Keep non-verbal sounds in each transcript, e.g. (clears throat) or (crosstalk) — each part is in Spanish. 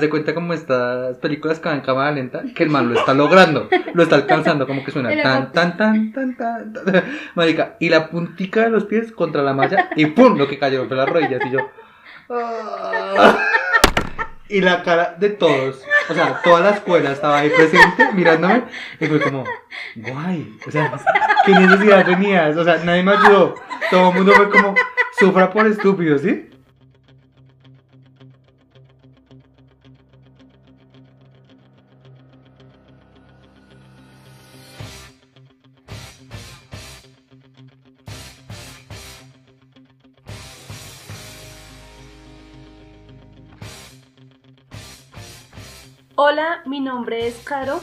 Haz de cuenta como estas películas que van en cámara lenta, que el man lo está logrando, lo está alcanzando, como que suena (laughs) tan, tan, tan, tan, tan, tan. (laughs) Marica, y la puntica de los pies contra la malla, y pum, lo que cayó fue las rodillas, y yo. ah. (laughs) Y la cara de todos, o sea, toda la escuela estaba ahí presente mirándome, y fue como, guay, o sea, qué necesidad tenías, o sea, nadie me ayudó, todo el mundo fue como, sufra por estúpido, ¿sí? Hola, mi nombre es Caro.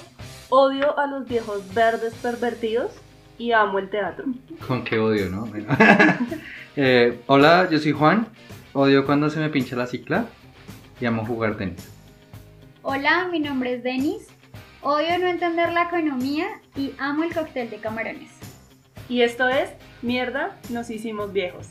Odio a los viejos verdes pervertidos y amo el teatro. Con qué odio, ¿no? Bueno. (laughs) Eh, hola, yo soy Juan. Odio cuando se me pincha la cicla y amo jugar tenis. Hola, mi nombre es Denis. Odio no entender la economía y amo el cóctel de camarones. Y esto es Mierda, nos hicimos viejos.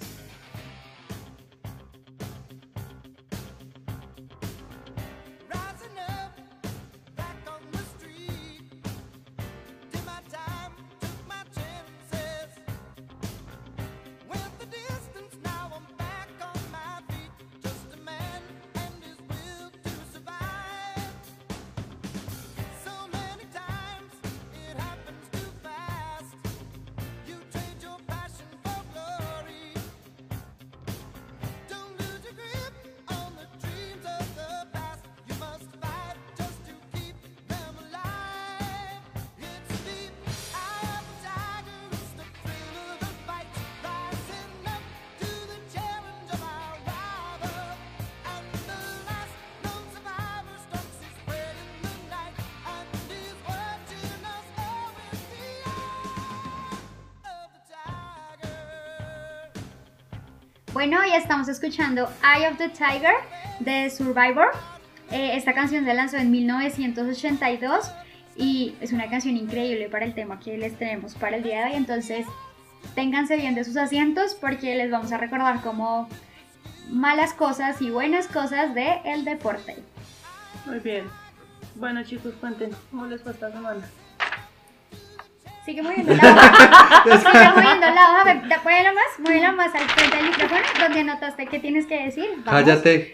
Estamos escuchando Eye of the Tiger de Survivor. Eh, esta canción se lanzó en 1982 y es una canción increíble para el tema que les tenemos para el día de hoy. Entonces, ténganse bien de sus asientos porque les vamos a recordar como malas cosas y buenas cosas del el deporte. Muy bien. Bueno chicos, cuenten, ¿cómo les fue esta semana? Sigue moviendo (laughs) la hoja. Sigue moviendo la hoja. Muévela más, muévela más al frente del micrófono donde anotaste qué tienes que decir. Vamos. Cállate.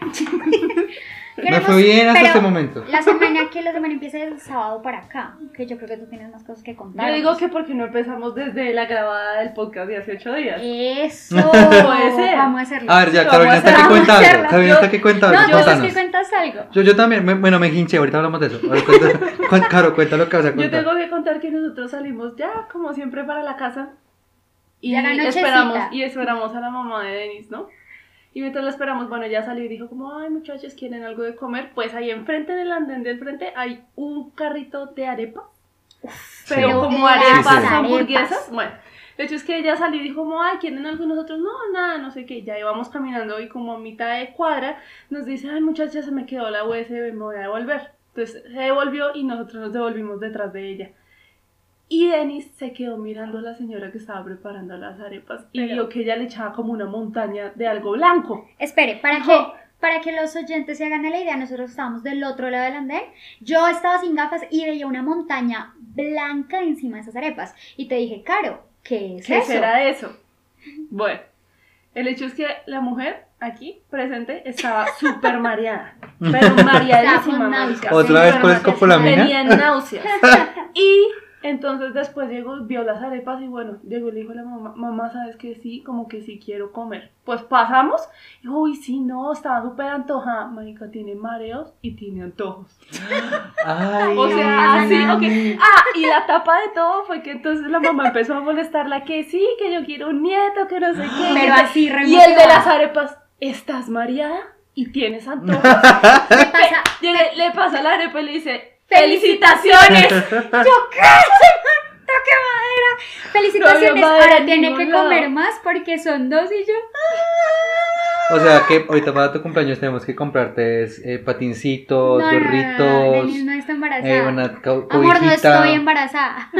Me fue bien hasta este momento. La semana que la semana empieza el sábado para acá, que yo creo que tú tienes más cosas que contar. Yo digo que porque no empezamos desde la grabada del podcast de hace ocho días. Eso. (laughs) Puede ser. Vamos a hacerlo. A ver, ya, Carolina vamos a está que hacer- cuenta vamos a algo. hacerlo. Carolina Yo- está que cuenta no, algo. tú es Cuéntanos. que cuentas algo. Yo, yo también, me- bueno, me hinché, ahorita hablamos de eso. A ver, cuenta- (laughs) cuen- Caro, cuenta lo que vas a Yo contar. tengo que contar que nosotros salimos ya, como siempre, para la casa. Y nochecita. esperamos, y esperamos a la mamá de Denis, ¿no? Y mientras la esperamos, bueno, ya salió y dijo como, ay muchachos, ¿quieren algo de comer? Pues ahí enfrente, en el andén del frente, hay un carrito de arepa. Pero Pero como arepas, arepas. hamburguesas. Bueno, de hecho es que ella salió y dijo como, ay, ¿quieren algo? Y nosotros, no, nada, no sé qué. Ya íbamos caminando y como a mitad de cuadra nos dice, ay muchachas, se me quedó la USB, me voy a devolver. Entonces se devolvió y nosotros nos devolvimos detrás de ella. Y Denis se quedó mirando a la señora que estaba preparando las arepas y Pero- vio que ella le echaba como una montaña de algo blanco. Espere, para No. que, para que los oyentes se hagan a la idea, nosotros estábamos del otro lado del andén. Yo estaba sin gafas y veía una montaña blanca encima de esas arepas. Y te dije, Caro, ¿qué es ¿Qué eso? será eso? Bueno, el hecho es que la mujer aquí presente estaba (laughs) súper mareada, (laughs) pero mareadísima. náuseas. ¿Otra vez por escopolamina? Tenía náuseas. (laughs) Y entonces después llegó, vio las arepas y bueno, llegó y le dijo a la mamá, mamá, ¿sabes que Sí, como que sí quiero comer. Pues pasamos y uy, sí, no, estaba súper antojada. Marica, tiene mareos y tiene antojos. (gasps) Ay, O sea, así, ok. Ah, y la tapa de todo fue que entonces la mamá empezó a molestarla que sí, que yo quiero un nieto, que no sé qué. Pero así, Y el de las arepas, ¿estás mareada? Y tienes antojos. (laughs) Pasa, Llega- le pasa la arepa y le dice, ¡Felicitaciones! (laughs) ¡Yo qué! ¡Toque madera! Felicitaciones, No ahora en tiene que comer más porque son dos y yo. O sea que ahorita para tu cumpleaños tenemos que comprarte eh, patincitos, No, no, no, no, gorritos, no está embarazada. eh, una Amor, no estoy embarazada.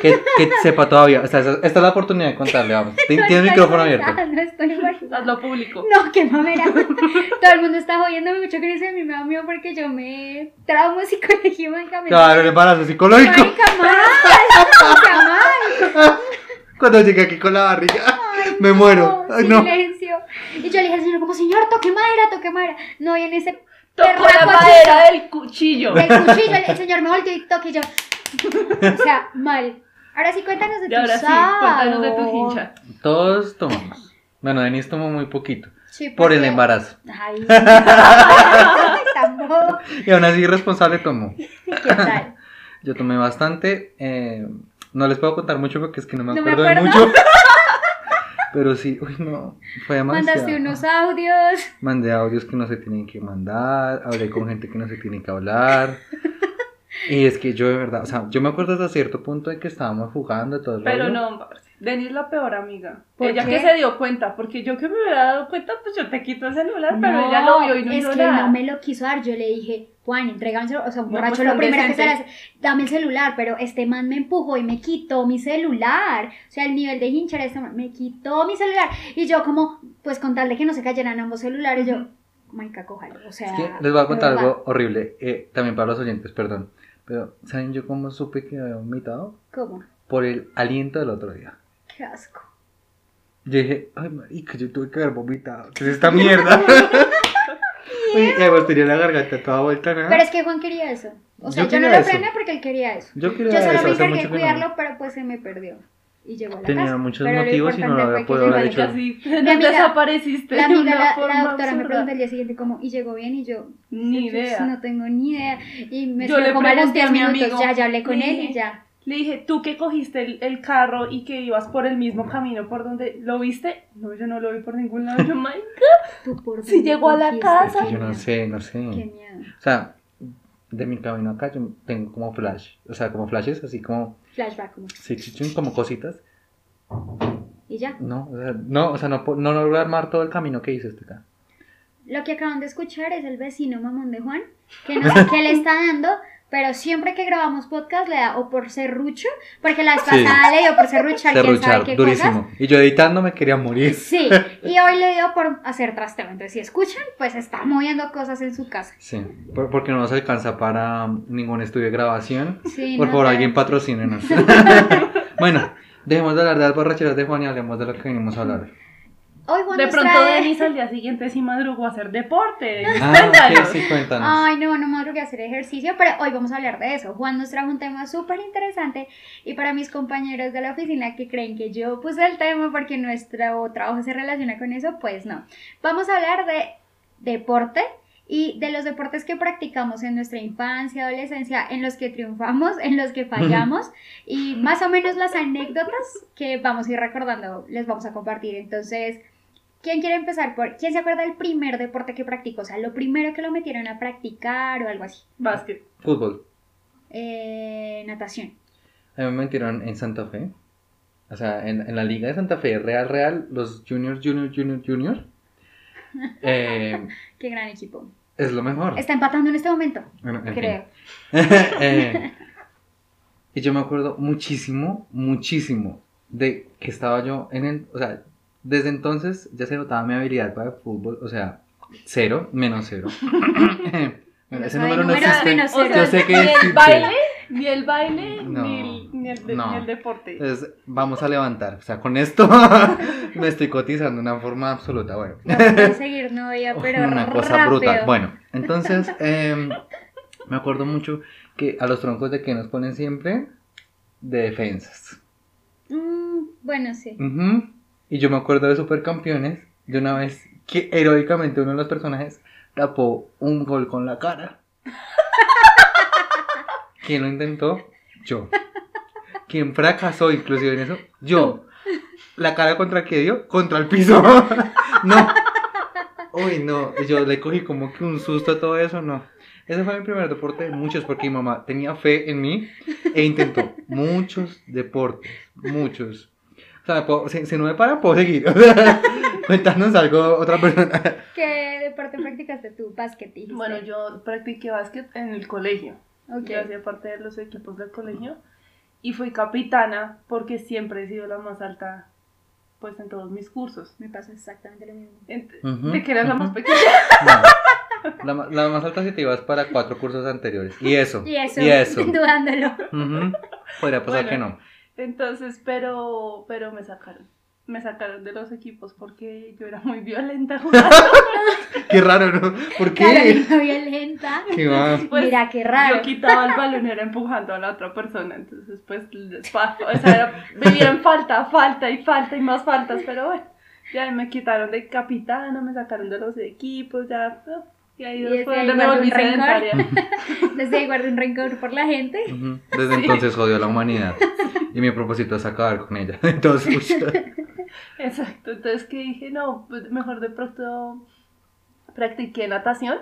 que, que (laughs) sepa todavía. O sea, esa- esta es la oportunidad de contarle, vamos. Tien- No Tienes el micrófono abierto. No estoy embarazada. Hazlo público. No, qué mamera. Todo el mundo está jodiéndome mucho eso de mi mamá mío porque yo me traumo psicológico medicamento. Claro, el embarazo psicológico. Marica, (laughs) mal. Cuando llegué aquí con la barriga, (laughs) Ay, me no, muero. Ay, no. Silencio. Y yo le dije al señor, como, señor, toque madera, toque madera. No, y en ese Tocó la madera del cuchillo. del (laughs) cuchillo, el, el señor me volteó y toque y yo. (laughs) O sea, mal. Ahora sí, cuéntanos de Y tu ahora sí, cuéntanos de tu hincha. Todos tomamos. Bueno, Denise tomó muy poquito. Sí, Por el embarazo. Ay. Y aún así irresponsable tomó. ¿Qué tal? Yo tomé bastante. eh, no les puedo contar mucho porque es que no me No me acuerdo de mucho. (laughs) Pero sí, uy, no. Fue demasiado. Mandaste unos audios. Mandé audios que no se tienen que mandar. Hablé con gente que no se tiene que hablar. (laughs) Y es que yo de verdad, o sea, yo me acuerdo hasta cierto punto de que estábamos jugando todo el Pero rollo. no. Denise es la peor amiga. ¿Por ella qué? que se dio cuenta, porque yo que me hubiera dado cuenta, pues yo te quito el celular, pero ella lo vio y no es hizo que nada. no me lo quiso dar. Yo le dije, Juan, entrégame el celular. O sea, un No, borracho pues, lo primero que se hace, dame el celular. Pero este man me empujó y me quitó mi celular. O sea, el nivel de hinchar este man me quitó mi celular. Y yo, como, pues con tal de que no se cayeran ambos celulares, yo, marica, cójalo. O sea, Es que les voy a contar algo horrible, eh, también para los oyentes, perdón. Pero, ¿saben yo cómo supe que había vomitado? ¿Cómo? Por el aliento del otro día. Qué asco. Yo dije, ay, marica, yo tuve que haber vomitado. ¿Qué es esta mierda? (laughs) Uy, y además tenía la garganta toda vuelta, ¿no? Pero es que Juan quería eso. O sea, Yo yo, no lo eso. frené porque él quería eso. Yo Yo quería solo eso, me encargué mucho de no. cuidarlo, pero pues se me perdió. Y llegó a la Tenía casa. muchos Pero motivos y no lo había podido haber la hecho. (laughs) Mi nos amiga- desapareciste. La de amiga, una la, la doctora me preguntó el día siguiente como, ¿y llegó bien? Y yo, Ni pues, idea. no tengo ni idea. Y me Yo le como a los pregunté a 10 mi minutos, amigo, ya, ya hablé con él y ya. Le dije, tú que cogiste el, el carro y que ibas por el mismo camino por donde lo viste. No, yo no lo vi por ningún lado. Yo, "Ay, Tú por Si llegó a la casa. Qué Yo no sé, no sé. Qué miedo. O sea, de mi camino acá yo tengo como flash. O sea, como flashes, así como, Flashback como. sí, chichun, como cositas. Y ya. No, o sea, no, o sea, no, no logro armar todo el camino que hice este acá. Lo que acaban de escuchar es el vecino mamón de Juan, que no qué le está dando, pero siempre que grabamos podcast le da o por serrucho, porque la vez Sí. pasada le dio por serruchar, quién sabe Serruchar, qué durísimo. cosas. Y yo editando me quería morir. Sí, (laughs) y hoy le dio por hacer trasteo. Entonces, si escuchan, pues está moviendo cosas en su casa. Sí, por- porque no nos alcanza para ningún estudio de grabación. Sí, Por no favor, sé. alguien patrocínenos. (laughs) (laughs) bueno, dejemos de hablar de las borracheras de Juan y hablemos de lo que venimos a hablar. Hoy Juan De pronto trae- Denise al (laughs) día siguiente sí madrugó a hacer deporte. Ah, Cuéntanos. (laughs) ok, sí, cuéntanos. Ay, no, no madrugué a hacer ejercicio, pero hoy vamos a hablar de eso. Juan nos trajo un tema súper interesante y para mis compañeros de la oficina que creen que yo puse el tema porque nuestro trabajo se relaciona con eso, pues no. Vamos a hablar de deporte y de los deportes que practicamos en nuestra infancia, adolescencia, en los que triunfamos, en los que fallamos y más o menos las anécdotas que vamos a ir recordando, les vamos a compartir. Entonces, ¿quién quiere empezar por, quién se acuerda del primer deporte que practicó? O sea, lo primero que lo metieron a practicar o algo así. Básquet. Fútbol. Eh, natación. A mí me metieron en Santa Fe. O sea, en, en la liga de Santa Fe, Real Real, los juniors, juniors, juniors, juniors. (laughs) eh, Qué gran equipo. es lo mejor. Está empatando en este momento, Bueno, en fin. creo. (laughs) Eh, y yo me acuerdo muchísimo, muchísimo de que estaba yo en el, o sea, desde entonces ya se notaba mi habilidad para el fútbol, o sea, cero, menos cero. (laughs) Bueno, ese número no existe. O sea, Yo sé que ni el baile, ni el baile, No, ni, el, ni, el, de- no. ni el deporte. Entonces, vamos a levantar, o sea, con esto (laughs) me estoy cotizando de una forma absoluta, bueno. No puedo (laughs) seguir novia, pero una cosa rápido. brutal. Bueno, entonces em, me acuerdo mucho que a los troncos de que nos ponen siempre de defensas. Mm, bueno, sí. Ujú. Y yo me acuerdo de Supercampeones, de una vez que heroicamente uno de los personajes tapó un gol con la cara. ¿Quién lo intentó? Yo. ¿Quién fracasó inclusive en eso? Yo. ¿La cara contra qué dio? Contra el piso. (laughs) no. Uy, no. Yo le cogí como que un susto a todo eso, no. Ese fue mi primer deporte de muchos, porque mi mamá tenía fe en mí e intentó muchos deportes, muchos. O sea, puedo- si, si no me paran, puedo seguir. (laughs) O sea, Cuéntanos algo, otra persona. ¿Qué deporte practicaste tú? Básquet, dijiste. Bueno, yo practiqué básquet en el colegio. Ok. Yo hacía parte de los equipos del colegio y fui capitana porque siempre he sido la más alta pues en todos mis cursos. Me pasa exactamente lo mismo. Ent- Ujú, ¿De que eras la más (laughs) pequeña? No. La, la más alta si te ibas para cuatro cursos anteriores. Y eso. Y eso, Y eso. (laughs) dudándolo. Ujú. Podría pasar Bueno. que no. Entonces, pero, pero me sacaron. Me sacaron de los equipos porque yo era muy violenta jugando. (laughs) Qué raro, ¿no? ¿Por qué? Carolina violenta. ¿Qué va? Pues, Mira, qué raro. Yo quitaba el balón y era empujando a la otra persona. Entonces, pues, o sea, era, vivía en falta, falta y falta y más faltas. Pero bueno, ya me quitaron de capitana, me sacaron de los equipos, ya. no, Y ahí desde ahí donde me guardo volví un rencor. sedentaria. (laughs) Desde ahí guardo un rencor por la gente. Desde entonces jodió a la humanidad. Y mi propósito es acabar con ella. (laughs) Entonces, uy, Exacto. Entonces, que dije, no, pues, mejor de pronto practiqué natación.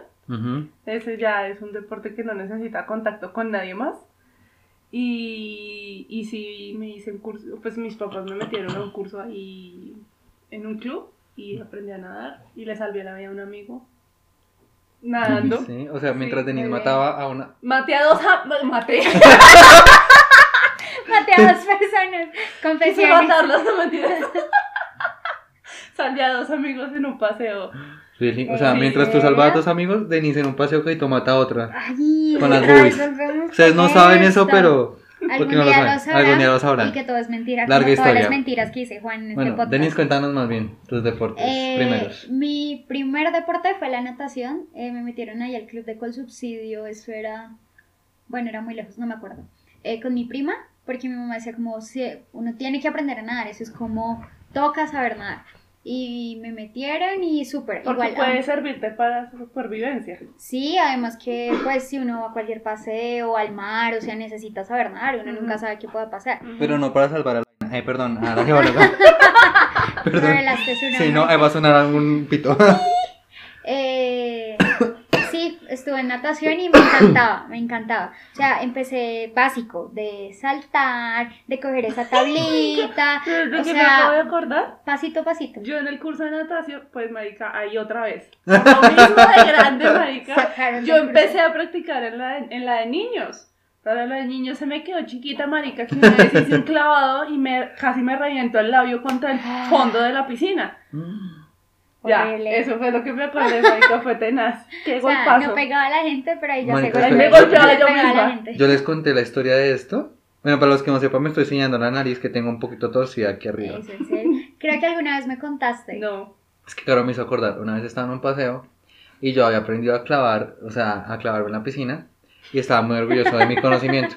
Ese ya es un deporte que no necesita contacto con nadie más. Y, y sí me hice un curso, pues mis papás me metieron a un curso ahí en un club y aprendí a nadar y le salvé la vida a un amigo nadando. Sí, o sea, mientras Sí, Denise mataba a una. Maté a dos, a- maté, (laughs) Maté a dos personas. quise Confesiones. mentiras. (laughs) Salvé a dos amigos en un paseo. Really? O sea, ¿En mientras tú salvabas a tus amigos, Denise en un paseo que tú mata a otra. Ay, Con las boobies. Ustedes no saben eso, pero. Algún porque no lo día lo sabrán. Algún día lo sabrán. Y que todo es mentira. Larga como todas las historia. mentiras que dice Juan en este Bueno, podcast. Denise, cuéntanos más bien tus deportes Eh, primeros. Mi primer deporte fue la natación. Eh, me metieron ahí al club de Colsubsidio. Eso era. Bueno, era muy lejos, no me acuerdo. Eh, con mi prima, porque mi mamá decía, como, si uno tiene que aprender a nadar. Eso es como, toca saber nadar. Y me metieron y súper. Porque Igual, puede servirte para su supervivencia. Sí, además que pues si uno va a cualquier paseo, al mar, o sea, necesita saber nadar, uno nunca sabe qué pueda pasar. Pero no para salvar a la. Eh, perdón, a la (laughs) geóloga. perdón. Sí, no, eh, va a sonar algún pito. Estuve en natación y me encantaba, me encantaba. O sea, empecé básico, de saltar, de coger esa (laughs) tablita, ¿De o qué me acabo de sea, acordar? pasito a pasito. Yo en el curso de natación, pues marica, ahí otra vez. Lo mismo de grande, marica. Sacaron Yo empecé a practicar en la de, en la de niños. Pero la de niños se me quedó chiquita, marica, que una vez hice un clavado y me, casi me revientó el labio contra el fondo de la piscina. Ya, Horrible. eso fue lo que me acordé, marica, fue tenaz. (laughs) Qué O sea, golpazo. no pegaba a la gente, pero ahí ya Mónica, se espera. golpeaba, Me golpeaba yo pegaba a la misma. gente. Yo les conté la historia de esto. Bueno, para los que no sepan, me estoy enseñando la nariz que tengo un poquito torcida aquí arriba. Eso. Creo que alguna vez me contaste. No. Es que Caro me hizo acordar, una vez estaba en un paseo y yo había aprendido a clavar, o sea, a clavarme en la piscina y estaba muy orgulloso de mi conocimiento.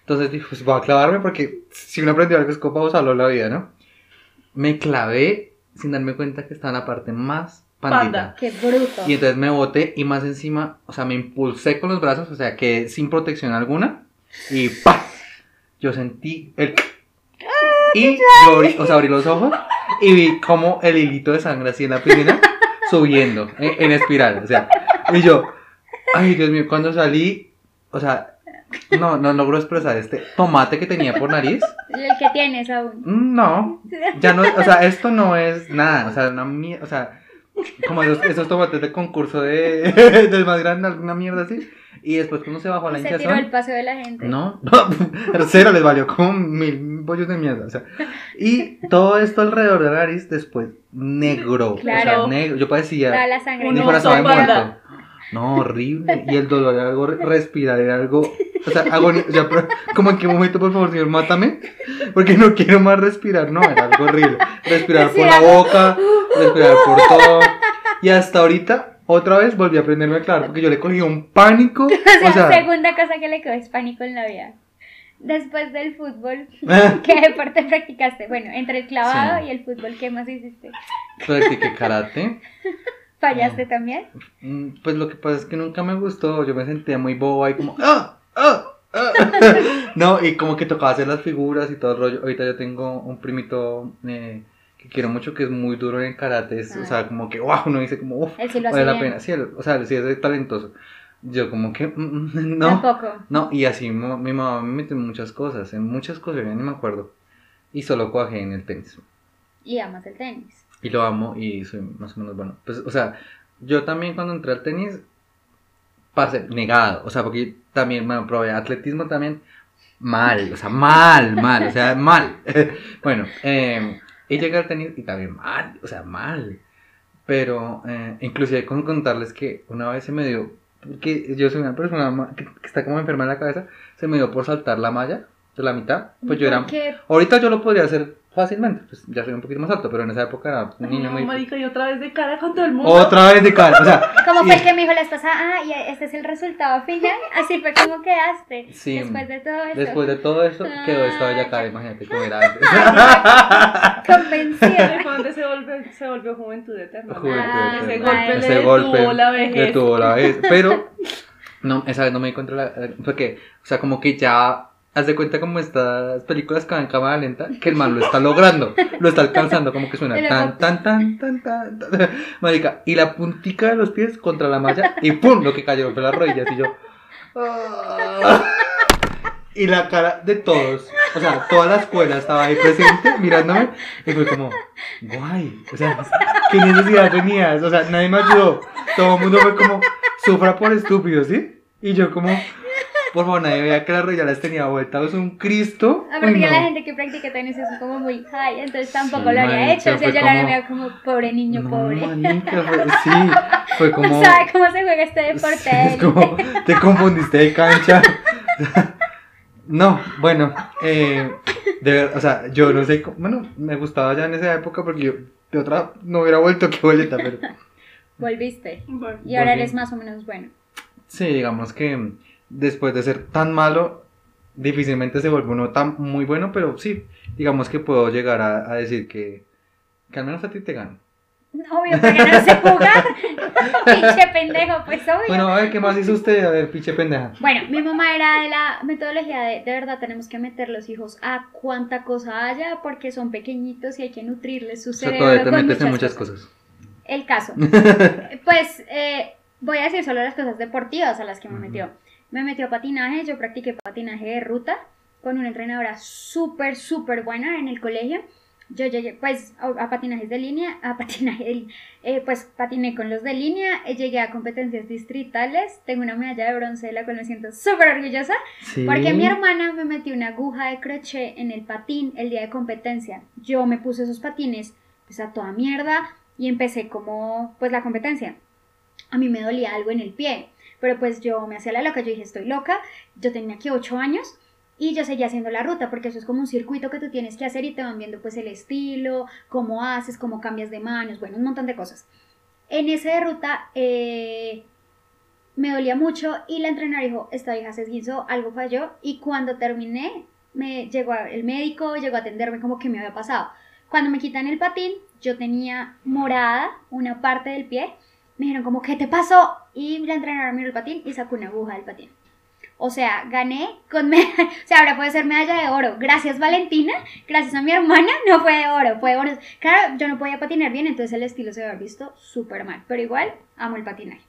Entonces dije, pues voy a clavarme porque si uno aprendió algo es para usarlo en la vida, ¿no? Me clavé sin darme cuenta que estaba en la parte más pandita. Panda. Qué bruto. Y entonces me boté y más encima, o sea, me impulsé con los brazos, o sea, que sin protección alguna y ¡pa! Yo sentí el... Y yo abrí, o sea, abrí los ojos y vi como el hilito de sangre así en la piscina (laughs) subiendo en, en espiral, o sea, y yo, ay Dios mío, cuando salí, o sea, no, no logro expresar este tomate que tenía por nariz, (laughs) El que tienes aún. Mm, no, ya no, o sea, esto no es nada, o sea, una mierda, o sea, como esos, esos tomates de concurso de, (laughs) del más grande, alguna mierda así, y después cuando se bajó la Se tiró el hinchazón, paso de la gente. no, (laughs) cero les valió como mil bollos de mierda, o sea, y todo esto alrededor de la nariz después negro, o sea, Claro. negro, yo parecía la sangre. Oso estaba salía. panda. muerto. No, horrible. Y el dolor era algo, re- respirar era algo, o sea, agonía, o sea, como en qué momento, por favor, señor, mátame, porque no quiero más respirar, no, era algo horrible. Respirar por la boca, respirar por todo. Y hasta ahorita, otra vez volví a aprenderme a clavar, porque yo le cogí un pánico, (laughs) O sea, segunda cosa que le quedó es pánico en la vida. Después del fútbol, (laughs) ¿qué deporte practicaste? Bueno, entre el clavado Sí. y el fútbol, ¿qué más hiciste? practiqué karate. ¿Fallaste también? Mm, Pues lo que pasa es que nunca me gustó, yo me sentía muy boba y como, (laughs) ¡ah! ¡ah! ¡ah! (laughs) no, y como que tocaba hacer las figuras y todo el rollo. Ahorita yo tengo un primito eh, que quiero mucho que es muy duro en karate, es, o sea, como que, wow, uno dice como, uff, sí vale la bien. pena. Sí, o sea, sí es talentoso. Yo como que, mm, mm, (laughs) no, Tampoco. no, y así mo- mi mamá me metió en muchas cosas, en muchas cosas, yo ni me acuerdo. Y solo cuajé en el tenis. Y amas el tenis. Y lo amo y soy más o menos bueno. Pues, o sea, yo también cuando entré al tenis, pasé negado. O sea, porque también, bueno, probé atletismo también mal. O sea, mal, mal. O sea, (laughs) mal. (laughs) bueno, eh, y llegué al tenis y también mal. O sea, mal. Pero, eh, inclusive con contarles que una vez se me dio, porque yo soy una persona que, que está como enferma en la cabeza, se me dio por saltar la malla de la mitad. Pues yo era... Ahorita yo lo podría hacer fácilmente, pues ya soy un poquito más alto, pero en esa época era un niño No, muy... marica, y otra vez de cara con todo el mundo. Otra vez de cara, o sea... como fue el que me dijo la esposa, ah, y este es el resultado final, así fue como quedaste. Sí, Después de todo eso. Después de todo eso, quedó esta bella cara, imagínate cómo era antes. (laughs) Convencida. Donde se volvió, se volvió juventud eterna. Juventud Ah, Ese eterna. golpe Ese le golpe detuvo la vejez. detuvo la vejez. Pero, no, esa vez no me di contra la. Porque, o sea, como que ya. Haz de cuenta como estas películas que van en cámara lenta, que el man lo está logrando, lo está alcanzando, como que suena tan, tan, tan, tan, tan, tan. Marica, y la puntica de los pies contra la malla, y pum, lo que cayó fue las rodillas, y yo. "Ah". Y la cara de todos, o sea, toda la escuela estaba ahí presente mirándome, y fue como, guay, o sea, ¿qué necesidad tenías? O sea, nadie me ayudó, todo el mundo fue como, sufra por estúpido, ¿sí? Y yo como, por favor, nadie veía que las las tenía vueltas, es un Cristo. Aparte Uy, que no. la gente que practica tenis es como muy high, entonces tampoco Sí, lo habría hecho. O sea, yo la como- veía como pobre niño, No, pobre. manica, fue- (laughs) sí, fue como... No sabe cómo se juega este deporte. Sí, (laughs) es como, te confundiste de cancha. (laughs) No, bueno, eh, de ver- o sea, yo no sé, cómo- bueno, me gustaba ya en esa época porque yo de otra no hubiera vuelto que boleta, pero Volviste. Y ahora eres más o menos bueno. sí, digamos que después de ser tan malo, difícilmente se vuelve uno tan muy bueno, pero sí, digamos que puedo llegar a, a decir que, que al menos a ti te gano. Obvio, porque no sé jugar. Pinche pendejo, pues obvio. Bueno, a ver, ¿qué más hizo usted? A ver, pinche pendeja. Bueno, mi mamá era de la metodología de, de verdad tenemos que meter los hijos a cuanta cosa haya porque son pequeñitos y hay que nutrirles su O sea, cerebro todavía te metes en muchas muchas cosas. cosas. El caso. (laughs) pues eh, voy a decir solo las cosas deportivas a las que me metió. Me metió a patinaje, yo practiqué patinaje de ruta con una entrenadora súper, súper buena en el colegio. Yo llegué pues a, patinajes de línea, a patinaje de eh, pues patiné con los de línea, eh, llegué a competencias distritales, tengo una medalla de bronce de la cual me siento súper orgullosa. Sí. Porque mi hermana me metió una aguja de crochet en el patín el día de competencia. Yo me puse esos patines pues a toda mierda y empecé como pues la competencia. A mí me dolía algo en el pie, pero pues yo me hacía la loca, yo dije estoy loca, yo tenía aquí 8 años y yo seguía haciendo la ruta porque eso es como un circuito que tú tienes que hacer y te van viendo pues el estilo, cómo haces, cómo cambias de manos, bueno, un montón de cosas. En de ruta eh, me dolía mucho y la entrenadora dijo, esta vieja se esguinzó, algo falló y cuando terminé me llegó el médico, llegó a atenderme como que me había pasado. Cuando me quitan el patín, yo tenía morada una parte del pie, me dijeron como, ¿qué te pasó? Y la entrenadora miró el patín y sacó una aguja del patín. O sea, gané con me- (laughs) o sea, ahora puede ser medalla de oro. Gracias Valentina, gracias a mi hermana, no fue de oro, fue de oro. Claro, yo no podía patinar bien, entonces el estilo se había visto súper mal, pero igual amo el patinaje.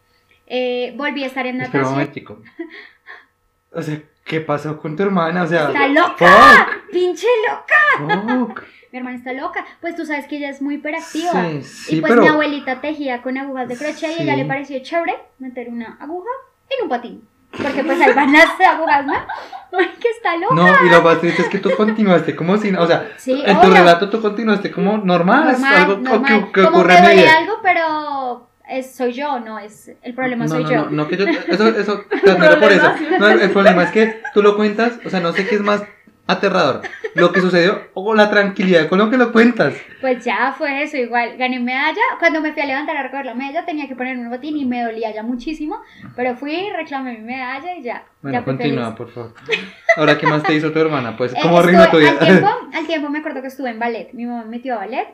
Eh, volví a estar en Espera un natación. momentico. (laughs) O sea, ¿qué pasó con tu hermana? O sea, ¡Está loca! fuck, ¡Pinche loca! fuck. Mi hermana está loca. Pues tú sabes que ella es muy hiperactiva. Sí, sí, y pues pero- mi abuelita tejía con agujas de crochet y ella le pareció chévere meter una aguja en un patín. Porque pues ahí van las agujas, ¿no? (laughs) Ay, que está loca. No, y lo más triste es que tú continuaste como si, o sea, en tu relato tú continuaste como normal, normal, algo normal. que, que Como ocurre duele vida. algo, pero es, soy yo, no es el problema no, soy no, yo. no, no, que yo, eso, (laughs) eso, te admiro por eso. No, el, problema es que tú lo cuentas, o sea, no sé qué es más aterrador, lo que sucedió o la tranquilidad con lo que lo cuentas. Pues ya fue eso, igual gané medalla. Cuando me fui a levantar a recoger la medalla tenía que ponerme un botín y me dolía ya muchísimo. Pero fui, reclamé mi medalla y ya. Bueno, ya continúa, por favor. Ahora, ¿qué más te hizo tu hermana? Pues, Eh, ¿cómo rima tu vida? Al tiempo, (laughs) al tiempo me acuerdo que estuve en ballet. Mi mamá me metió a ballet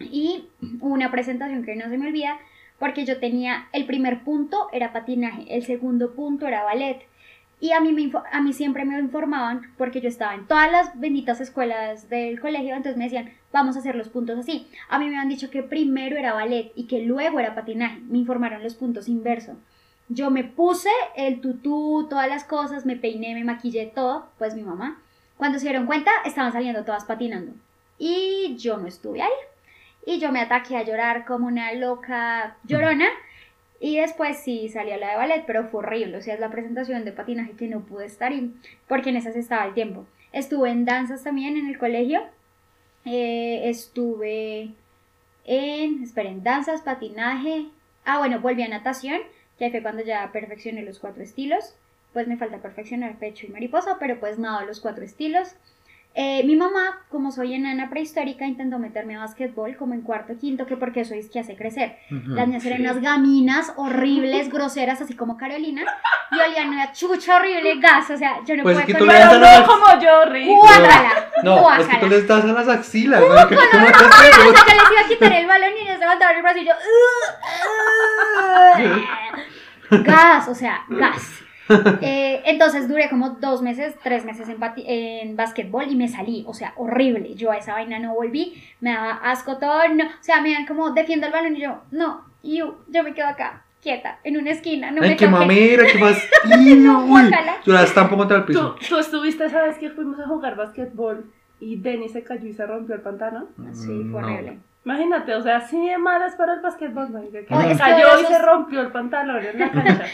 y hubo una presentación que no se me olvida porque yo tenía el primer punto era patinaje, el segundo punto era ballet. Y a mí, me, a mí siempre me informaban, porque yo estaba en todas las benditas escuelas del colegio, entonces me decían, vamos a hacer los puntos así. A mí me habían dicho que primero era ballet y que luego era patinaje. Me informaron los puntos inversos. Yo me puse el tutú, todas las cosas, me peiné, me maquillé, todo, pues mi mamá. Cuando se dieron cuenta, estaban saliendo todas patinando. Y yo no estuve ahí. Y yo me ataqué a llorar como una loca llorona. Y después sí salí a la de ballet, pero fue horrible. O sea, es la presentación de patinaje que no pude estar y porque en esas estaba el tiempo. Estuve en danzas también en el colegio. Eh, estuve en, esperen, danzas, patinaje. Ah, bueno, volví a natación, que fue cuando ya perfeccioné los cuatro estilos. Pues me falta perfeccionar pecho y mariposa, pero pues nada, los cuatro estilos. Eh, mi mamá, como soy enana prehistórica, intentó meterme a básquetbol como en cuarto quinto, que porque eso es que hace crecer. Las niñas eran unas gaminas horribles, (laughs) groseras, así como Carolina, y olían una chucha horrible gas, o sea, yo no Pues podía es que le a no las- como yo, Rico. Guácala, No, es que guácala. tú les das a las axilas. tú no te O sea, yo les iba a quitar el balón y ellos levantaban el brazo y yo. (laughs) "Ugh, ugh". (laughs) gas, o sea, gas. (laughs) Eh, entonces duré como dos meses, tres meses en, en básquetbol y me salí, o sea, horrible. Yo a esa vaina no volví, me daba asco todo, no, o sea, me dan como defiendo el balón y yo, no, yo, yo me quedo acá, quieta, en una esquina, no Ay, me qué mamera, qué (laughs) fastidio. No, Uy, yo las estampo contra el ¿Tú, piso. tú estuviste esa vez que fuimos a jugar basquetbol y Denny se cayó y se rompió el pantalón. Sí, fue No. horrible. Imagínate, o sea, así de malas para el basquetbol, que Oh, cayó y se rompió el pantalón en la (laughs) cancha.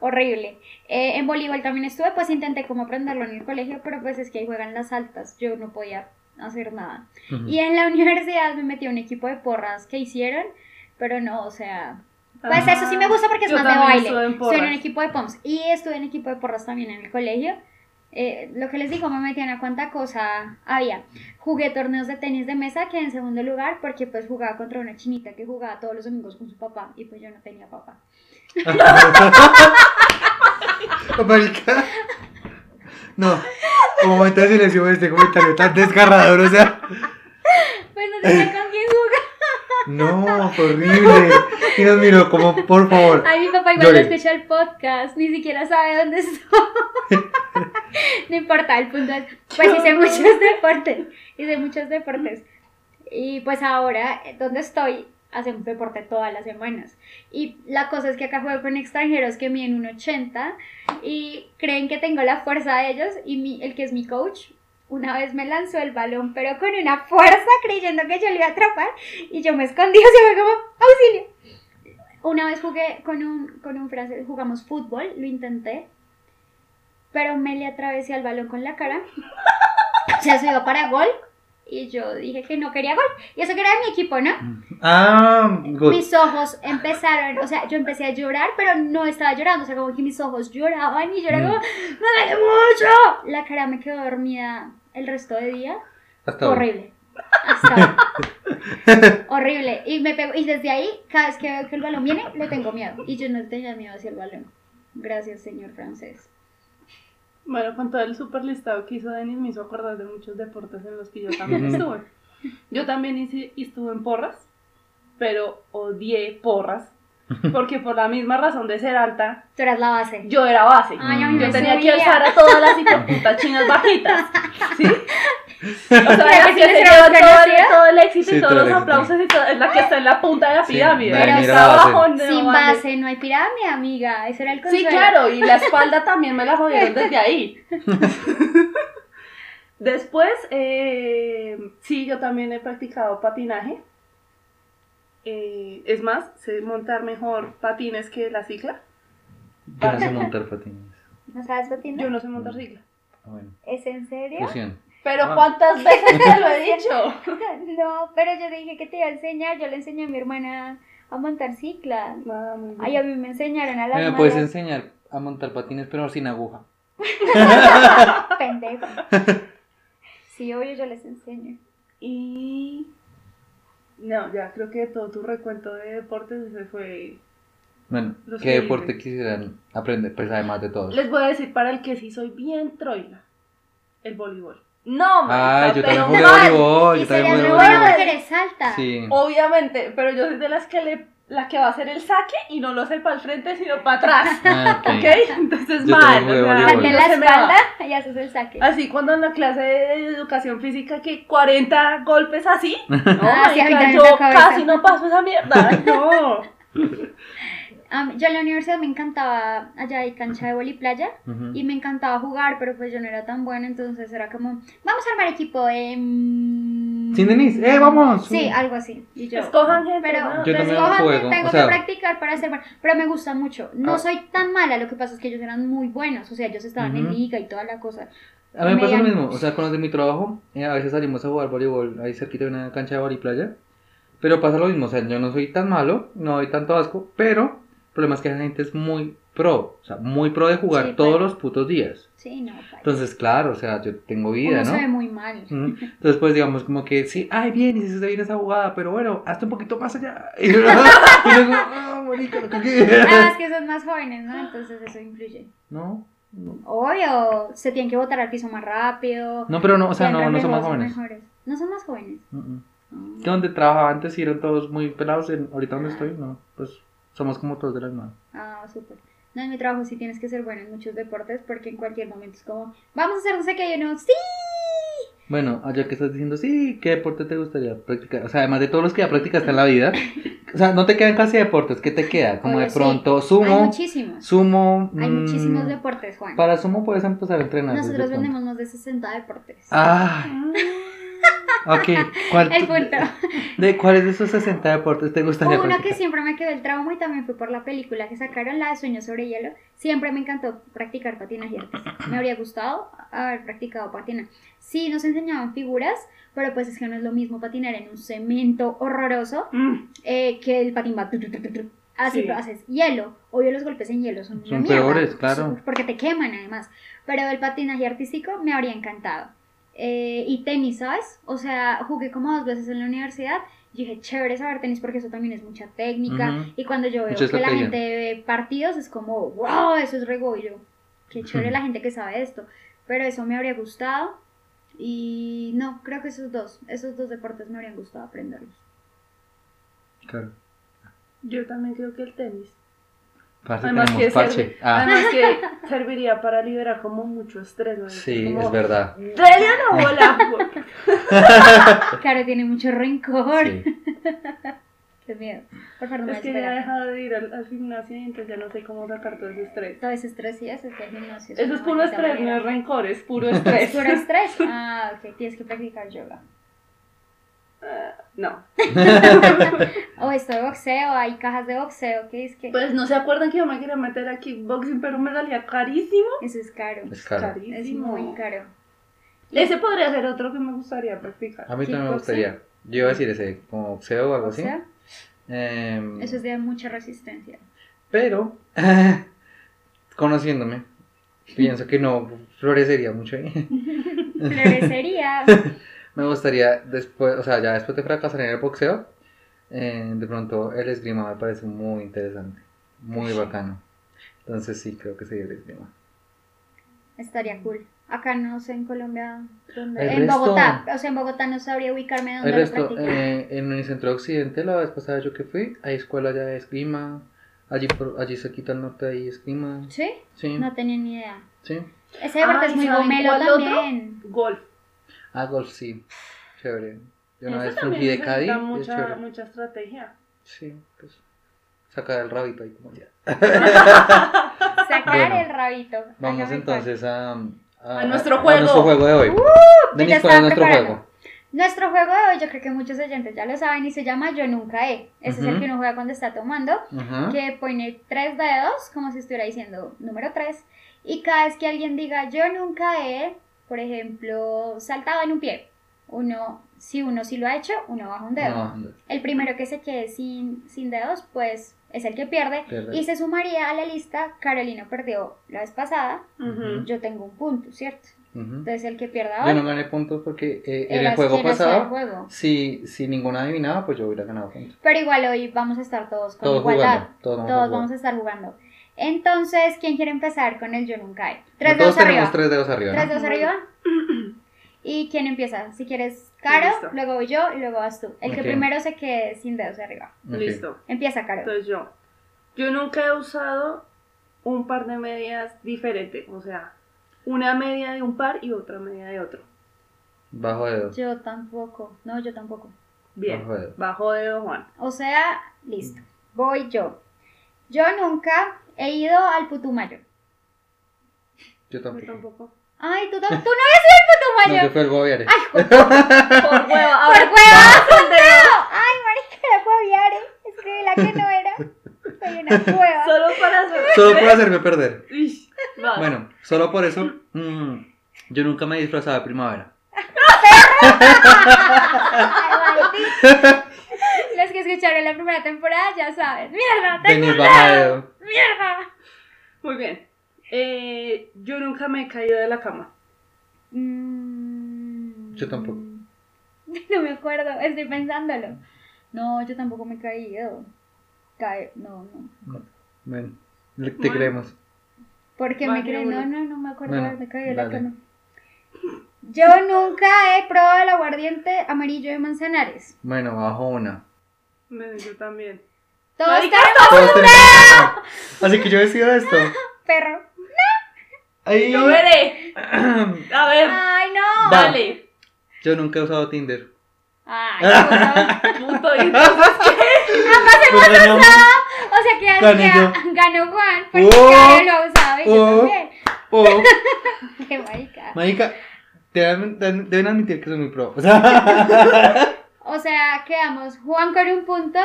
Horrible. Eh, en voleibol también estuve, pues intenté como aprenderlo en el colegio, pero pues es que ahí juegan las altas, yo no podía hacer nada. Y en la (laughs) universidad me metí a un equipo de porras que hicieron, pero no, o sea... Pues Ah, eso sí me gusta porque es yo más de baile. estuve en en un equipo de POMS y estuve en equipo de porras también en el colegio. Eh, lo que les digo, me metían a cuánta cosa había. Jugué torneos de tenis de mesa, que en segundo lugar porque pues jugaba contra una chinita que jugaba todos los domingos con su papá y pues yo no tenía papá. (laughs) Marica. No, un momento de silencio este comentario tan desgarrador, o sea. Pues no tenía con quién jugar. No, fue horrible. Y nos miró como, por favor. Ay, mi papá igual no escucha el podcast, ni siquiera sabe dónde estoy. (laughs) no importa, el punto es, pues hice muchos deportes, hice muchos deportes. Y pues ahora, eh, donde estoy, hacemos deporte todas las semanas. Y la cosa es que acá juego con extranjeros que miden un 80 y creen que tengo la fuerza de ellos y mi, el que es mi coach. Una vez me lanzó el balón, pero con una fuerza, creyendo que yo le iba a atrapar, y yo me escondí, (laughs) sea, fue como, auxilio. Una vez jugué con un, con un francés, jugamos fútbol, lo intenté, pero me le atravesé al balón con la cara. O (laughs) sea, se iba para gol y yo dije que no quería gol. Y eso que era de mi equipo, ¿no? Ah, good. Mis ojos empezaron, o sea, yo empecé a llorar, pero no estaba llorando, o sea, como que mis ojos lloraban y yo era Mm. como, ¡me duele mucho! La cara me quedó dormida el resto de día. Hasta hoy. Horrible. Hasta. (laughs) Horrible. Y me pego, y desde ahí, cada vez que veo que el balón viene, le tengo miedo. Y yo no tenía miedo hacia el balón. Gracias, señor francés. Bueno, con todo el super listado que hizo Denis me hizo acordar de muchos deportes en los que yo (laughs) también estuve. Yo también hice, estuve en porras, pero odié porras, (laughs) porque por la misma razón de ser alta, Tú eras la base. yo era base. Ay, yo tenía que alzar a todas las (laughs) hipoputas chinas bajitas. ¿Sí? (laughs) O sea, Pero la que se lleva todo el, conocida. todo el éxito Sí, y todos todo los éxito. aplausos y todo, es la que está en la punta de la Sí, pirámide. está abajo, no Sin vale. base no hay pirámide, amiga. Ese era el Sí, consuelo. claro, y la espalda también me la jodieron desde ahí. Después, eh, sí, yo también he practicado patinaje. Eh, es más, sé montar mejor patines que la cicla. Yo no sé montar patines. ¿No sabes patinar? Yo no sé montar cicla. Ah, bueno. ¿Es en serio? Fusión. Pero Ah. ¿cuántas veces te lo he (laughs) dicho? No, pero yo dije que te iba a enseñar. Yo le enseñé a mi hermana a montar cicla. Ah. Ay, a mí me enseñaron a las Me puedes enseñar a montar patines, pero sin aguja. (laughs) Pendejo. (laughs) Sí, obvio, yo les enseño. Y... No, ya, creo que todo tu recuento de deportes se fue... Bueno, ¿qué que deporte quisieran aprender? Pues además de todos. Les voy a decir para el que sí soy bien troila, el voleibol. No, Ay, marica, yo pero también jugué mal. voleibol. y Yo también jugué voleibol. eres alta. Sí. Obviamente, pero yo soy de las que le, la que va a hacer el saque y no lo hace para el frente, sino para atrás. Ah, ok. (laughs) ¿Ok? Entonces Yo mal. o sea, la se me va. espalda y haces el saque. Así cuando en la clase de educación física que 40 golpes así. (laughs) No, Ah, sí, yo casi no paso esa mierda. Ay, No. (laughs) Mí- yo en la universidad me encantaba, allá hay cancha de voliplaya Ujú. y me encantaba jugar, pero pues yo no era tan buena, entonces era como, vamos a armar equipo. em, Sin Denise, ¡eh, vamos! Sí, algo así. Y yo, Escojan gente, pero ¿no? Yo también escojan, juego, tengo o sea- que practicar para ser buena. Pero me gusta mucho. No Ah. soy tan mala, lo que pasa es que ellos eran muy buenos. O sea, ellos estaban en liga y toda la cosa. A mí me pasa lo mismo, o sea, con los de mi trabajo, eh, a veces salimos a jugar voleibol ahí cerquita de una cancha de voleiplaya, pero pasa lo mismo, o sea, yo no soy tan malo, no doy tanto asco, pero el problema es que la gente es muy pro, o sea, muy pro de jugar Sí, todos pues. los putos días. Sí, no, paila. Entonces, claro, o sea, yo tengo vida, Uno se ve ¿no? muy mal. Entonces, pues, digamos, como que, sí, ay, bien, y si se viene esa jugada, pero bueno, hazte un poquito más allá. (laughs) Y luego, ah, marica, lo que Ah, es que son más jóvenes, ¿no? Entonces eso influye. No, no. Obvio, se tienen que botar al piso más rápido. No, pero no, o sea, no, no son más jóvenes. No son más jóvenes. Mm. Ah. Que donde trabajaba antes y eran todos muy pelados, en- ahorita donde estoy, no, pues somos como todos de la misma. Ah, súper. No, en mi trabajo sí tienes que ser bueno en muchos deportes porque en cualquier momento es como, vamos a hacer no sé qué, y uno, sí. Bueno, ya que estás diciendo, sí, ¿qué deporte te gustaría practicar? O sea, además de todos los que ya practicaste en la vida, o sea, no te quedan casi deportes, ¿qué te queda? Como de sí. pronto, Hay sumo, muchísimos. sumo. Hay mm, muchísimos deportes, Juan. Para sumo puedes empezar a entrenar. Nosotros vendemos más de 60 deportes. Ah, ok. ¿Cuál, El punto. ¿De cuáles de esos 60 deportes te gustaría Uno que practicar? siempre me quedó el trauma y también fue por la película que sacaron, la de Sueños sobre Hielo. Siempre me encantó practicar patinaje artístico. Me habría gustado haber practicado patinaje. Sí, nos enseñaban figuras, pero pues es que no es lo mismo patinar en un cemento horroroso Mm, eh, que el patín va. tu, tu, tu, tu, tu. Así Sí. lo haces hielo. Obvio, los golpes en hielo son, Son mierda, peores, claro. Porque te queman además. Pero el patinaje artístico me habría encantado. Eh, y tenis, ¿sabes? O sea, jugué como dos veces en la universidad. Y dije, chévere saber tenis porque eso también es mucha técnica. Y cuando yo veo Mucha que la estrategia. gente ve partidos, es como, wow, eso es rego. Y yo, qué chévere la gente que sabe esto. Pero eso me habría gustado. Y no, creo que esos dos, esos dos deportes me habrían gustado aprenderlos. Claro. Yo también creo que el tenis. Parce, Además tenemos que, parche. servi- Ah, además que (laughs) serviría para liberar como mucho estrés. ¿no? sí, Como, es verdad. Dele a la bola. Claro, tiene mucho rencor. Sí. (laughs) Qué miedo. Por favor, no es que ya he dejado de ir al, al gimnasio y entonces ya no sé cómo sacar todo ese estrés. Todo ese estrés y eso es que el gimnasio. Eso es puro estrés, no es rencor, es puro (laughs) ¿Es estrés. puro estrés? Ah, ok. Tienes que practicar yoga. No. (laughs) (laughs) O esto de boxeo, hay cajas de boxeo que es que Pues no se acuerdan que yo me quería meter a kickboxing, pero me salía carísimo. eso es caro. Es caro. Es Carísimo. muy caro. Ese podría ser otro que me gustaría practicar. A mí también me gustaría. Yo iba a decir ese, como boxeo o algo así. Em, Eso es de mucha resistencia. Pero, (laughs) conociéndome, pienso que no florecería mucho ahí. Florecería. Me gustaría después, o sea, ya después de fracasar en el boxeo, eh, de pronto el esgrima me parece muy interesante, muy bacano. Entonces sí, creo que sería el esgrima. Estaría cool. Acá no sé en Colombia. ¿dónde? En resto- Bogotá. O sea, en Bogotá no sabría ubicarme dónde El resto, eh, en el centro occidente, la vez pasada yo que fui, hay escuela ya de esgrima, allí, por, allí cerquita al norte hay esgrima, ¿Sí? sí, No tenía ni idea. sí. Ese deporte Ay, es muy ¿saben gomelo también. Golf. Ah, golf sí, chévere. Yo una vez fungí de Cádiz, mucha, mucha estrategia. Sí, pues sacar el rabito ahí como (laughs) ya. Sacar Bueno, el rabito. Vamos entonces a, A nuestro juego. nuestro juego de hoy. Uh, Denis, ¿cuál es nuestro juego? Nuestro juego de hoy, yo creo que muchos oyentes ya lo saben y se llama Yo Nunca He. Ese es el que uno juega cuando está tomando, que pone tres dedos, como si estuviera diciendo número tres, y cada vez que alguien diga Yo Nunca He, por ejemplo, saltado en un pie, uno, si uno sí lo ha hecho, uno baja un dedo. No, El primero que se quede sin, sin dedos, pues es el que pierde. Pierde. Y se sumaría a la lista, Carolina perdió la vez pasada, Ujú. yo tengo un punto, ¿cierto? ujú. Entonces el que pierda Yo ahora, no gané puntos porque eh, en el juego hacía el pasado, juego. si, si ninguna adivinaba, pues yo hubiera ganado puntos. Pero igual hoy vamos a estar todos con Todos igualdad. jugando, todos vamos a Todos jugar. vamos a estar jugando. Entonces, ¿quién quiere empezar con el Yo Nunca He? Tres No, dedos todos tenemos arriba. tres dedos arriba, Tres ¿no? dedos arriba. ¿Y quién empieza? Si quieres, Caro, Listo. luego voy yo y luego vas tú. El que Ok. primero se quede sin dedos arriba. Ok. Listo. Empieza, Caro. Entonces yo. Yo nunca he usado un par de medias diferente. O sea, una media de un par y otra media de otro. Bajo dedo. Yo tampoco. No, yo tampoco. Bien. Bajo dedo. Bajo dedo, Juan. O sea, listo. Voy yo. Yo nunca he ido al Putumayo. Yo Yo tampoco. tampoco. Ay, tú, tú no habías sido el puto No, que mayo. fue el gobierno. Ay, joder, (laughs) Por huevo. A por cueva. Ay, marica, la cuaviare. Escribí la que no era. Soy una cueva. Solo para hacer. Solo por hacerme perder. Bueno, solo por eso, mm, yo nunca me disfrazaba de primavera. (laughs) Ay, que escucharon la primera temporada ya saben. ¡Mierda! ¡Tengo! Bajadeo. ¡Mierda! Muy bien. Eh, yo nunca me he caído de la cama. Mm. Yo tampoco. (laughs) No me acuerdo, estoy pensándolo. No, yo tampoco me he caído. Cae, no, no. Bueno, te Bueno. creemos. ¿Por qué Va, me yo creen? No, no, no me acuerdo Bueno, caído de la cama. Yo nunca he probado el aguardiente amarillo de Manzanares. Bueno, bajo una. Bueno, yo también. Todos tenemos Todos tenemos razón. Así que yo decido esto. perro. Ay. Yo veré. (clears throat) A ver, Ay, no. Dale. Yo nunca he usado Tinder. Ay. (laughs) Puto, y entonces, (laughs) Pues ganamos. O sea que, yo. ganó Juan, porque Oh. Karen lo ha usado y yo Oh. también. Oh, (laughs) Qué marica. marica, dan- deben admitir que soy muy pro. O sea, O sea, quedamos Juan con un punto,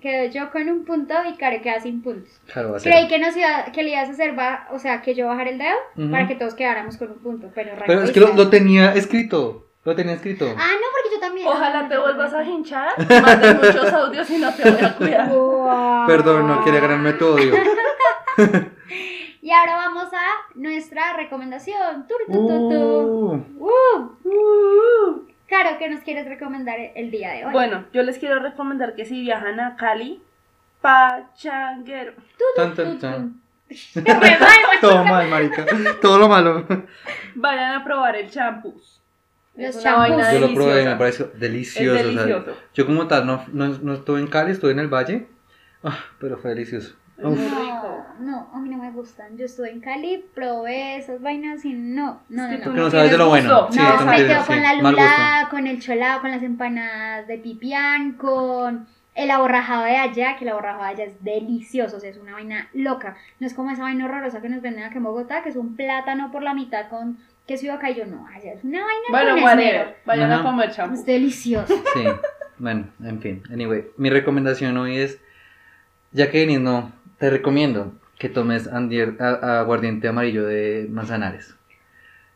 quedó yo con un punto y Karen queda sin puntos. claro, va a ser. Creí que, nos iba, que le ibas a hacer, ba- o sea, que yo bajara el dedo para que todos quedáramos con un punto, pero Pero es que lo, lo tenía escrito. Lo tenía escrito. Ah, no, porque yo también. ojalá te vuelvas a hinchar, mandes muchos audios y no te voy a cuidar. Wow. Perdón, no quiere ganarme tu odio. (laughs) Y ahora vamos a nuestra recomendación. Tur, tu, tu, tu. Uh, Uh. Caro, ¿qué nos quieres recomendar el día de hoy? Bueno, yo les quiero recomendar que si viajan a Cali, pachanguero. tan, tan, tan. (laughs) (laughs) Todo mal, marica. Todo lo malo. Vayan a probar el champús. Los Es una champús. vaina Yo lo probé y me pareció delicioso. Es o sea, delicioso. yo como tal no, no, no estuve en Cali, estuve en el Valle. Ah, pero fue delicioso. Uf. No, no, a mí no me gustan. Yo estuve en Cali, probé esas vainas y no, no, Es que no, tú no. Que no no sabes de lo bueno. Sí, no, no me quedo con sí, la lula, con el cholado, con las empanadas de pipián, con el aborrajado de allá, que el aborrajado de allá es delicioso, o sea, es una vaina loca. No es como esa vaina horrorosa que nos venden aquí en Bogotá, que es un plátano por la mitad con queso y bocadillo. No, allá es una vaina Bueno, con whatever. Vayan a Ajá. comer champú. Es delicioso. Sí, bueno, en fin. Anyway, mi recomendación hoy es, ya que Denis no, te recomiendo que tomes andier- a- aguardiente amarillo de manzanares.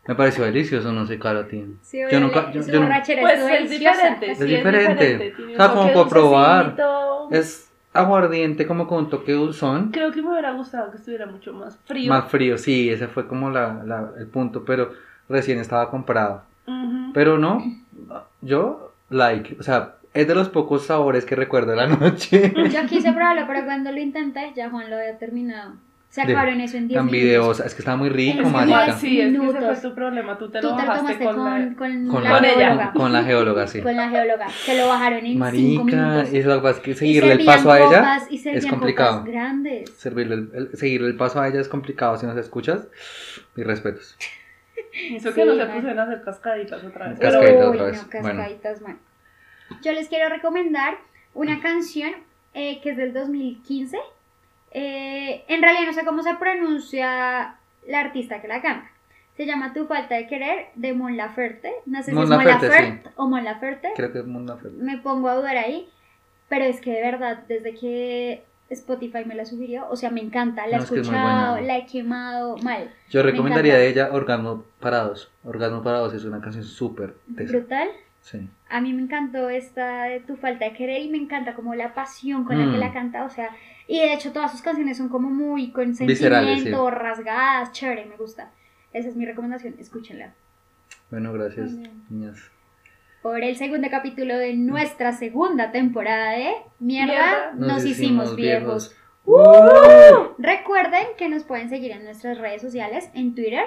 Me pareció delicioso, no sé, caro a ti. Sí, Yo nunca- yo- su yo no- borrachera Pues es diferente. Es sí, diferente. Tiene O sea, como probar. Es aguardiente como con un toque dulzón, Creo que me hubiera gustado que estuviera mucho más frío. más frío, sí, ese fue como la, la- el punto, pero recién estaba comprado. Ujú. Pero no, yo, like, o sea, es de los pocos sabores que recuerdo de la (laughs) noche. Yo quise probarlo, pero cuando lo intenté, ya Juan lo había terminado. Se acabaron eso en 10 Tan minutos. videosa, es que estaba muy rico, Es marica. igual Sí, es que ese fue tu problema. Tú te Tú lo te lo bajaste con, con, la... con, Con la, la, Con ella. geóloga. con la geóloga, sí. Con la geóloga. Se lo bajaron en 5 Marica, minutos. y eso lo que pasa es que Y seguirle el servían paso a ella y servían es complicado. grandes. Servirle el, el- seguirle el paso a ella es complicado si no se escuchas. Mis respetos. Sí, que no se pusieron a hacer cascaditas otra vez. Cascaditas. Uy, otra no, vez. Bueno. cascaditas, man. Yo les quiero recomendar una canción eh, que es del 2015. Eh, en realidad no sé cómo se pronuncia la artista que la canta. Se llama Tu falta de querer de Mon Laferte. No sé si Mon es Mon Laferte, Laferte o Mon Laferte. Creo que es mundo feliz. Me pongo a dudar ahí. Pero es que de verdad, desde que Spotify me la sugirió, o sea, me encanta. La he No, es que es muy escuchado, buena. la he quemado mal. Yo Me recomendaría de ella Orgasmo Parados. Orgasmo Parados es una canción súper. Brutal. Sí. A mí me encantó esta de Tu falta de querer y me encanta como la pasión con la que Mm. la canta, o sea, y de hecho todas sus canciones son como muy con sentimiento, rasgadas, chévere, me gusta. Esa es mi recomendación, escúchenla. Bueno, gracias, niñas. Por el segundo capítulo de nuestra segunda temporada de Mierda, Mierda, nos, hicimos, viejos. ¡Uh! Recuerden que nos pueden seguir en nuestras redes sociales, en Twitter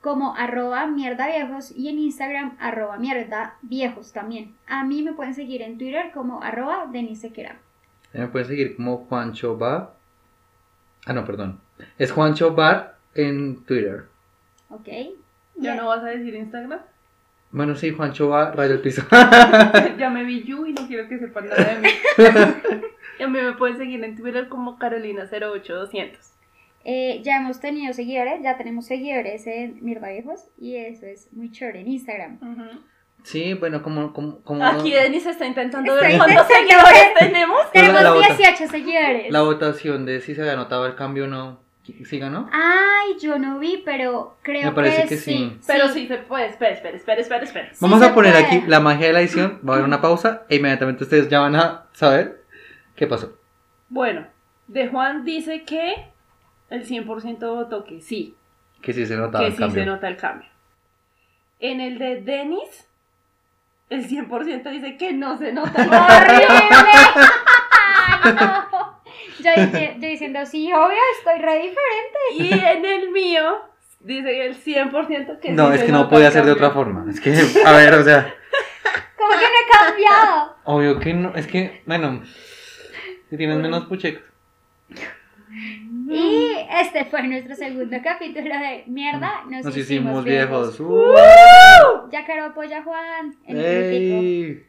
como arroba mierda viejos y en Instagram arroba mierda viejos también. A mí me pueden seguir en Twitter como arroba Denise. Me pueden seguir como Juancho Bar. Ah, no, perdón. Es Juancho Bar en Twitter. ¿Ok? ¿Ya no vas a decir Instagram? Bueno, sí, Juancho Bar, rayo el piso. (laughs) ya me vi you y no quiero que sepan nada de mí. y a mí me pueden seguir en Twitter como Carolina08200. Eh, ya hemos tenido seguidores, ya tenemos seguidores en Mierda Viejos y eso es muy chévere en Instagram. Sí, bueno, como... como, como Aquí Denise está intentando ver cuántos seguidores tenemos. (laughs) La- la Tenemos vota- 18 seguidores. la votación de si se había notado el cambio o no. ¿Sí ganó? Ay, yo no vi, pero creo Me parece que, que sí. sí. Pero sí se puede. Espera, espera, espera, espera, espera. Sí Vamos a poner puede. aquí la magia de la edición. Va a haber una pausa e inmediatamente ustedes ya van a saber qué pasó. Bueno, de Juan dice que el 100% votó que sí, Que sí se que el sí cambio. se nota el cambio. En el de Denis, el 100% dice que no se nota el (laughs) cambio. ¡Horrible! (laughs) Ay, no. Yo, diciendo, sí, obvio, estoy re diferente. Y en el mío, dice el 100% que No, sí es se que no nota podía ser de otra forma. Es que, a ver, o sea, Como que no he cambiado. obvio que no. Es que, bueno, si tienes menos puchecos. Y este fue nuestro segundo (laughs) capítulo de Mierda. Nos, Nos hicimos viejos. Ya caro apoya a Juan en el.